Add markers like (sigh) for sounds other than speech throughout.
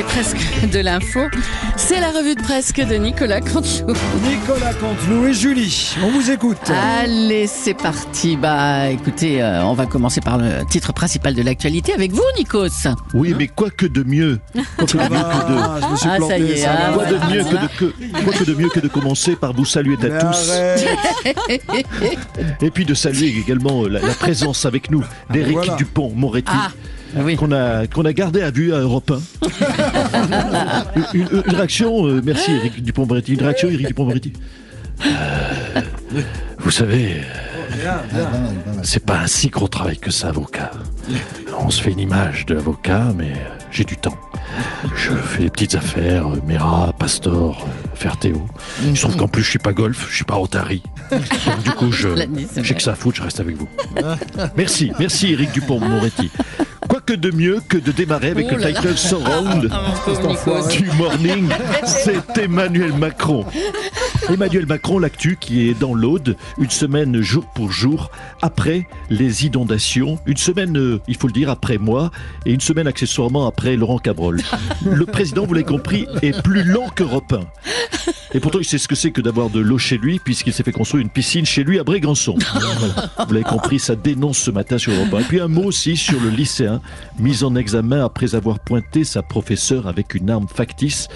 C'est presque de l'info. C'est la revue de presse de Nicolas Cantelou. Nicolas Canteloup et Julie, on vous écoute. Allez, c'est parti. Bah, écoutez, euh, on va commencer par le titre principal de l'actualité avec vous, Nikos. Oui, mais quoi que de mieux Quoi que de mieux que de... Ah. Quoi mieux que de, que- quoi que de mieux que de commencer par vous saluer Mais à tous et puis de saluer également euh, la, la présence avec nous d'Éric voilà. Dupont-Moretti Ah, oui. qu'on a qu'on a gardé à vue à Europe 1. (laughs) une, une- une réaction, euh, merci Éric Dupont-Moretti, une réaction Éric Dupont-Moretti. Euh, vous savez, bien. c'est pas un si gros travail que ça, avocat. On se fait une image de l'avocat, mais euh, j'ai du temps. Je fais des petites affaires, euh, Mera, Pastor, euh, Fertéo. Il se trouve qu'en plus, je suis pas golf, je suis pas Rotary. Donc, du coup, je, (laughs) c'est j'ai que ça à foutre, je reste avec vous. Merci, merci Eric Dupont-Moretti. Que de mieux que de démarrer avec Oh le title surround Ah, du morning, c'est Emmanuel Macron. Emmanuel Macron, l'actu qui est dans l'Aude, une semaine jour pour jour après les inondations, une semaine, euh, il faut le dire, après moi, et une semaine accessoirement après Laurent Cabrol. (laughs) Le président, vous l'avez compris, est plus lent qu'Europe 1. Et pourtant, il sait ce que c'est que d'avoir de l'eau chez lui, puisqu'il s'est fait construire une piscine chez lui à Brégançon. (laughs) Voilà. Vous l'avez compris, ça dénonce ce matin sur Europe 1. Et puis un mot aussi sur le lycéen, mis en examen après avoir pointé sa professeure avec une arme factice.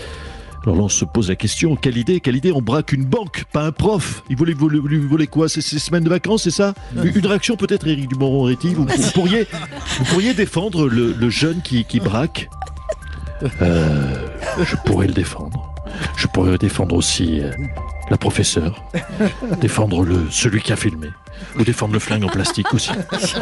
Alors là, on se pose la question, quelle idée, quelle idée On braque une banque, pas un prof. Il voulait, voulait, lui voulait quoi C'est ses semaines de vacances, c'est ça? Une réaction peut-être, Éric Dumont-Moretti vous, vous pourriez, vous pourriez défendre le, le jeune qui, qui braque? Euh, Je pourrais le défendre. Je pourrais défendre aussi euh, la professeure, (laughs) défendre le, celui qui a filmé, ou défendre le flingue en plastique aussi.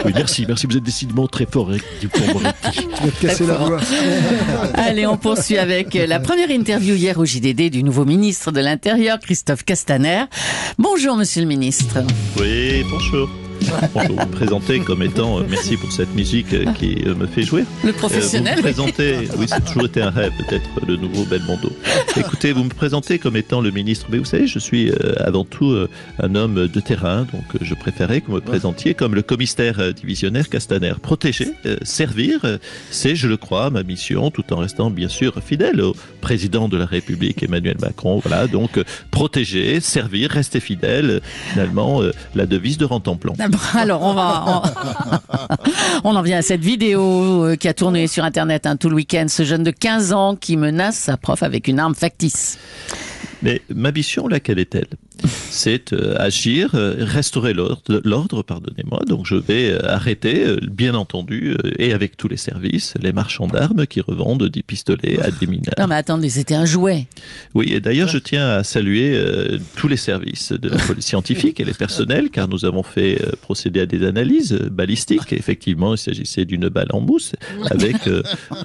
Oui, merci, merci, vous êtes décidément très fort. Tu vas te casser la voix. (laughs) Allez, on poursuit avec la première interview hier au JDD du nouveau ministre de l'Intérieur, Christophe Castaner. Bonjour, monsieur le ministre. Oui, bonjour. Vous me présentez comme étant, euh, merci pour cette musique euh, qui euh, me fait jouer. Le professionnel. vous me présentez, oui, c'est toujours été un rêve d'être le nouveau Belmondo. Écoutez, vous me présentez comme étant le ministre, mais vous savez, je suis avant tout un homme de terrain, donc je préférais que vous me présentiez comme le commissaire divisionnaire Castaner. Protéger, servir, c'est, je le crois, ma mission, tout en restant bien sûr fidèle au président de la République, Emmanuel Macron. Voilà, donc protéger, servir, rester fidèle, finalement, la devise de Rantanplan. Ah (laughs) Alors, on va, (laughs) on, en vient à cette vidéo euh, qui a tourné sur Internet hein, tout le week-end. Ce jeune de 15 ans qui menace sa prof avec une arme factice. Mais ma mission, laquelle est-elle? C'est euh, agir, euh, restaurer l'ordre, pardonnez-moi. Donc je vais euh, arrêter, bien entendu, et avec tous les services, les marchands d'armes qui revendent des pistolets à des mineurs. Non, mais attendez, c'était un jouet. Oui, et d'ailleurs, je tiens à saluer tous les services de la police scientifique et les personnels, car nous avons fait procéder à des analyses balistiques. Et effectivement, il s'agissait d'une balle en mousse avec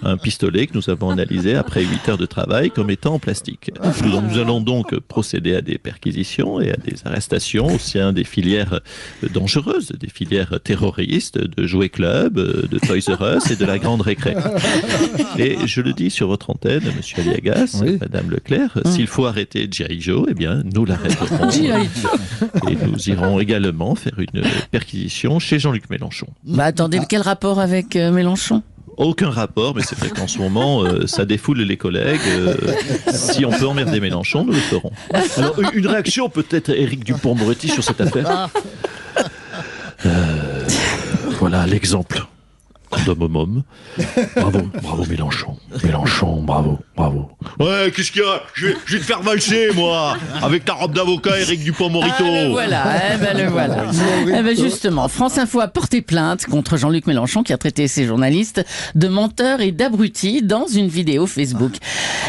un pistolet que nous avons analysé après 8 heures de travail comme étant en plastique. Nous, nous allons donc procéder à des perquisitions et à des arrestations au sein des filières dangereuses, des filières terroristes, de jouets club, de Toys R Us et de la grande récré. (laughs) Et je le dis sur votre antenne, Monsieur Aliagas, Oui. Madame Leclerc, s'il faut arrêter G.I. Joe, eh bien, nous l'arrêterons. Et nous irons également faire une perquisition chez Jean-Luc Mélenchon. Bah attendez, quel rapport avec euh, Mélenchon? Aucun rapport, mais c'est vrai qu'en ce moment, euh, ça défoule les collègues. Euh, si on peut emmerder Mélenchon, nous le ferons. Une réaction peut-être, Éric Dupont-Moretti, sur cette affaire? Euh, Voilà l'exemple homme. Bravo, bravo Mélenchon. Mélenchon, bravo, bravo. Ouais, qu'est-ce qu'il y a? Je vais, je vais te faire valser, moi, avec ta robe d'avocat, Eric Dupont-Morito. Ah, le voilà, eh ben, le voilà. (laughs) Eh ben, justement, France Info a porté plainte contre Jean-Luc Mélenchon qui a traité ses journalistes de menteurs et d'abrutis dans une vidéo Facebook.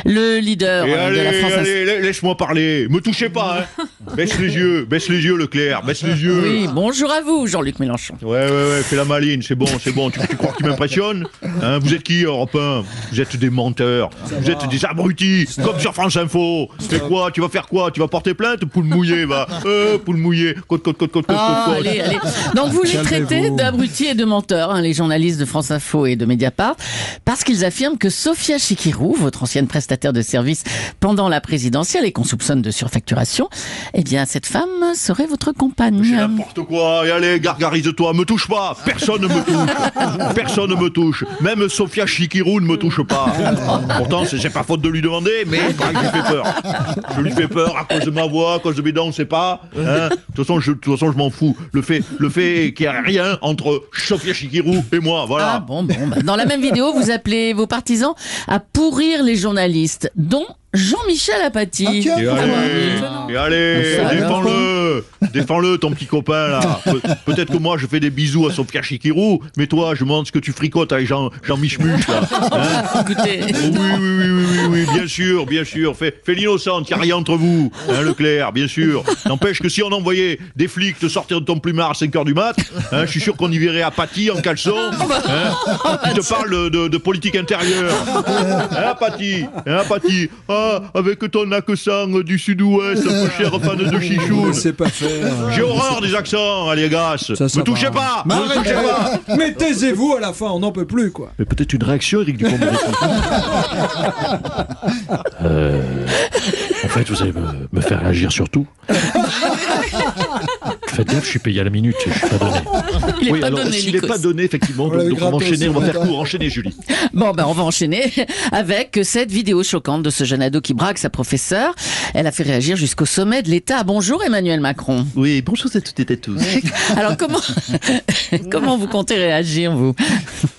Le leader Et euh, de allez, la France allez, la- laisse-moi parler. Me touchez pas, hein. Baisse les yeux, baisse les yeux, Leclerc, baisse les yeux. Oui, bonjour à vous, Jean-Luc Mélenchon. Ouais, ouais, ouais, fais la maline, c'est bon, c'est bon. Tu, tu crois que tu m'impressionnes hein Vous êtes qui, Europe 1 Vous êtes des menteurs, vous êtes des abrutis, comme sur France Info. Fais quoi? Tu vas faire quoi? Tu vas porter plainte? Poule mouillée, va. Euh, poule mouillée. Côte, côte, côte, côte, côte, Ah, côte. allez, allez. Donc vous les traitez d'abrutis et de menteurs, hein, les journalistes de France Info et de Mediapart, parce qu'ils affirment que Sophia Chikirou, votre ancienne prestataire de service pendant la présidentielle et qu'on soupçonne de surfacturation, eh bien cette femme serait votre C'est compagne. n'importe quoi. Et allez, gargarise-toi. Me touche pas. Personne ne me touche. Personne ne me touche. Même Sofia Chikirou ne me touche pas. (laughs) Pourtant, c'est pas faute de lui demander, mais il paraît que je lui fais peur. Je lui fais peur à cause de ma voix, à cause de mes dents, on sait pas. Hein. De toute façon, je, de toute façon, je m'en fous. Le fait, le fait qu'il n'y a rien entre Sofia Chikirou et moi, voilà. Ah bon, bon. bah, dans la même vidéo, vous appelez vos partisans à pourrir les journalistes, dont Jean-Michel Apathy. Ah, tiens. Et allez, et allez, Ça, défends-le, défends-le, ton petit copain là. Pe- Peut-être que moi je fais des bisous à Sofia Chikirou, mais toi je me demande ce que tu fricotes avec Jean, Jean là. (laughs) Hein? Écoutez, oui, oui, oui, sûr, bien sûr. Fais, fais l'innocente, il n'y a rien entre vous, hein, Leclerc, bien sûr. N'empêche que si on envoyait des flics te sortir de ton plumard à 5h du mat, hein, je suis sûr qu'on y verrait Apathy en caleçon, hein, qui te parle de, de- de politique intérieure. Hein, Apathy, hein, Apathy, ah, avec ton accent du sud-ouest, peu cher fan de chichoun. C'est pas faire. J'ai horreur des accents, allez, gars. Ça, ça Me touchez pas, Mais me touchez pas. Mais taisez-vous à la fin, on n'en peut plus, quoi. Mais peut-être une réaction, Eric Dupond-Moretti. (laughs) Euh, en fait, vous allez me, me faire réagir sur tout. Faites gaffe, je suis payé à la minute, je suis pas donné. il est oui, pas alors donné, s'il n'est pas donné, effectivement, On donc, on va enchaîner, on va faire court, enchaîner Julie. Bon, ben, on va enchaîner avec cette vidéo choquante de ce jeune ado qui braque sa professeure. Elle a fait réagir jusqu'au sommet de l'État. Bonjour Emmanuel Macron. Oui, bonjour à toutes et à tous. Alors comment (laughs) comment vous comptez réagir vous?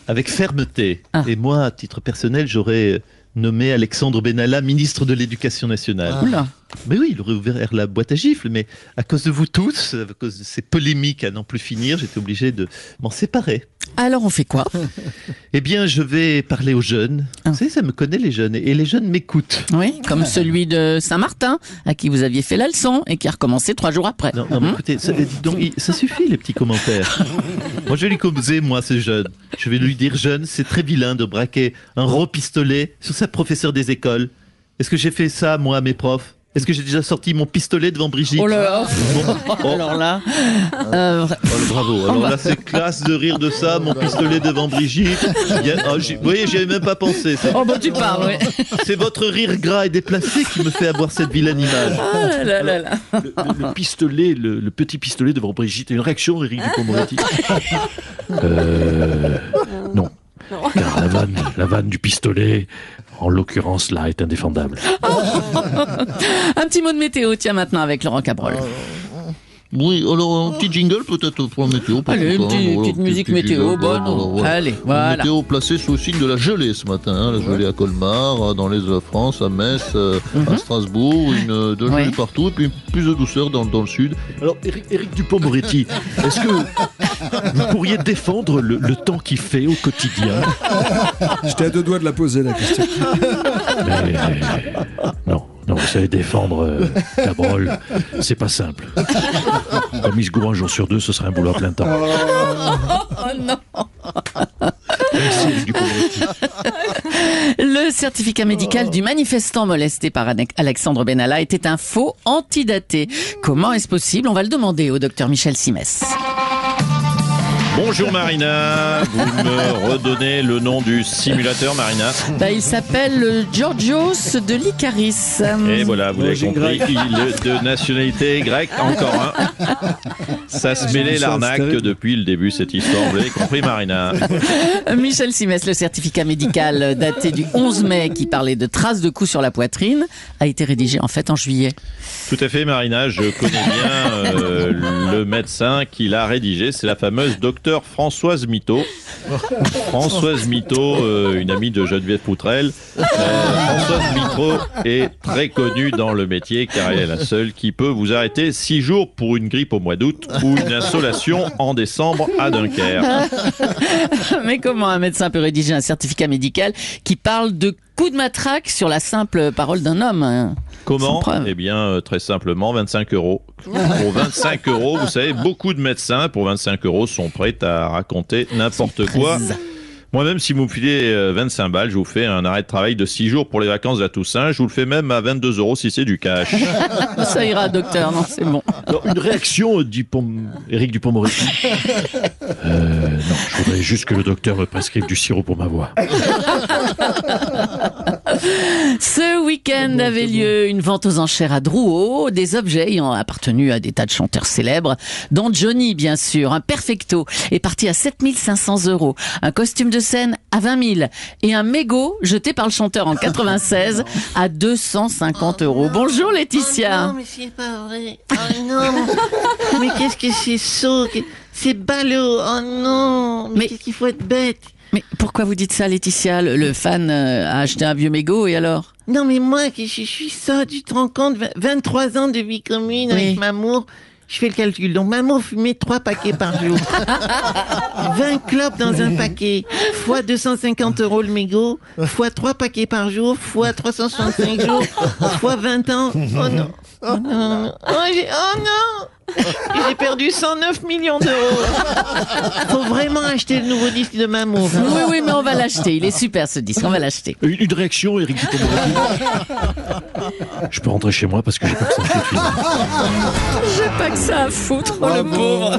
Avec fermeté. Ah. Et moi, à titre personnel, j'aurais nommé Alexandre Benalla ministre de l'Éducation nationale. Oula. Mais oui, il aurait ouvert la boîte à gifles, mais à cause de vous tous, à cause de ces polémiques à n'en plus finir, j'étais obligé de m'en séparer. Alors on fait quoi (laughs) Eh bien, je vais parler aux jeunes. Ah. Vous savez, ça me connaît les jeunes, et les jeunes m'écoutent. Oui, comme celui de Saint-Martin à qui vous aviez fait la leçon et qui a recommencé trois jours après. Non, non, mais Hum écoutez, ça, dis donc, ça suffit les petits commentaires. (laughs) moi, je vais lui causer, moi, ce jeune. Je vais lui dire, jeune, c'est très vilain de braquer un gros pistolet sur sa professeure des écoles. Est-ce que j'ai fait ça, moi, à mes profs? Est-ce que j'ai déjà sorti mon pistolet devant Brigitte Oh là Bon, (laughs) oh, Alors là, euh, oh, bravo. Alors là, c'est classe de rire de ça, mon pistolet devant Brigitte. Il y a- oh, vous voyez, j'y avais même pas pensé. C'est- oh bon tu parles, oui. (laughs) C'est votre rire gras et déplacé qui me fait avoir cette vilaine image. Ah là là là. Le, le- le pistolet, le, le petit pistolet devant Brigitte. Une réaction, Eric Dupond-Moretti Euh. Non. Car la vanne, la vanne du pistolet, en l'occurrence là, est indéfendable. Un petit mot de météo, tiens maintenant avec Laurent Cabrol. Oui, alors un petit jingle peut-être pour la météo. Allez, une petite- voilà, petite musique météo, jingle, bonne. voilà, voilà. Allez, voilà. météo placée sous le signe de la gelée ce matin. hein, la gelée à Colmar, euh, dans l'est de la France, à Metz, euh, à Strasbourg, une, euh, de la gelée Mhm. Ouais. partout, et puis plus de douceur dans, dans le sud. Alors, Eric, Eric Dupond-Moretti, est-ce que vous pourriez défendre le, le temps qu'il fait au quotidien (laughs) J'étais à deux doigts de la poser, la question. Mais, non, non, vous savez, défendre euh, Cabrol, c'est pas simple. Comme il se gourre un jour sur deux, ce serait un boulot à plein temps. Oh non Merci, Eric Dupond-Moretti. Le certificat médical du manifestant molesté par Alexandre Benalla était un faux antidaté. Comment est-ce possible? On va le demander au docteur Michel Simès. Bonjour Marina, vous me redonnez le nom du simulateur Marina. Bah, il s'appelle Georgios de l'Icaris. Et voilà, vous l'avez compris, il de nationalité grecque, encore un. Ça se mêlait l'arnaque depuis le début cette histoire, vous l'avez compris Marina. Michel Simès, le certificat médical daté du 11 mai qui parlait de traces de coups sur la poitrine, a été rédigé en fait en juillet. Tout à fait Marina, je connais bien euh, le médecin qui l'a rédigé, c'est la fameuse Françoise Mito. (laughs) Françoise Mito, euh, une amie de Geneviève Poutrel. Euh, Françoise Mito est très connue dans le métier car elle est la seule qui peut vous arrêter six jours pour une grippe au mois d'août ou une insolation en décembre à Dunkerque. (laughs) Mais comment un médecin peut rédiger un certificat médical qui parle de coup de matraque sur la simple parole d'un homme hein? Comment? Eh bien, euh, très simplement, 25 euros. Pour 25 euros, vous savez, beaucoup de médecins, pour 25 euros, sont prêts à raconter n'importe quoi. Moi-même, si vous me filez euh, 25 balles, je vous fais un arrêt de travail de 6 jours pour les vacances de la Toussaint. Je vous le fais même à 22 euros si c'est du cash. (laughs) Ça ira, docteur, non, c'est bon. Alors, une réaction, euh, Dupont, Éric Dupont-Moretti. (laughs) Euh, non, je voudrais juste que le docteur me prescrive du sirop pour ma voix. (laughs) Ce week-end avait lieu une vente aux enchères à Drouot, des objets ayant appartenu à des tas de chanteurs célèbres, dont Johnny, bien sûr. Un perfecto est parti à 7500 euros, un costume de scène à 20 000 et un mégot jeté par le chanteur en 96 (laughs) à 250 euros. Bonjour Laetitia. Non, mais c'est pas vrai. Oh non. (laughs) mais qu'est-ce que c'est saut C'est ballot. Oh non. Mais, Mais- qu'est-ce qu'il faut être bête. Mais pourquoi vous dites ça Laetitia le, le fan euh, a acheté un vieux mégot et alors? Non, mais moi, je, je suis ça, tu te rends compte, vingt- 23 ans de vie commune Oui. avec Mamour. Je fais le calcul. Donc, Mamour fumait 3 paquets par jour. (laughs) 20 clopes dans un paquet, fois 250 euros le mégot, fois 3 paquets par jour, fois 365 jours, fois 20 ans. Oh non. Oh non. Oh, oh non. J'ai perdu 109 millions d'euros. Faut vraiment acheter le nouveau disque de Mamour. hein. Oui, oui, mais on va l'acheter. Il est super ce disque, on va l'acheter. Une, une réaction, Dupont-Moretti. Je peux rentrer chez moi parce que j'ai pas que ça fait de film. J'ai pas que ça à foutre, oh, le pauvre.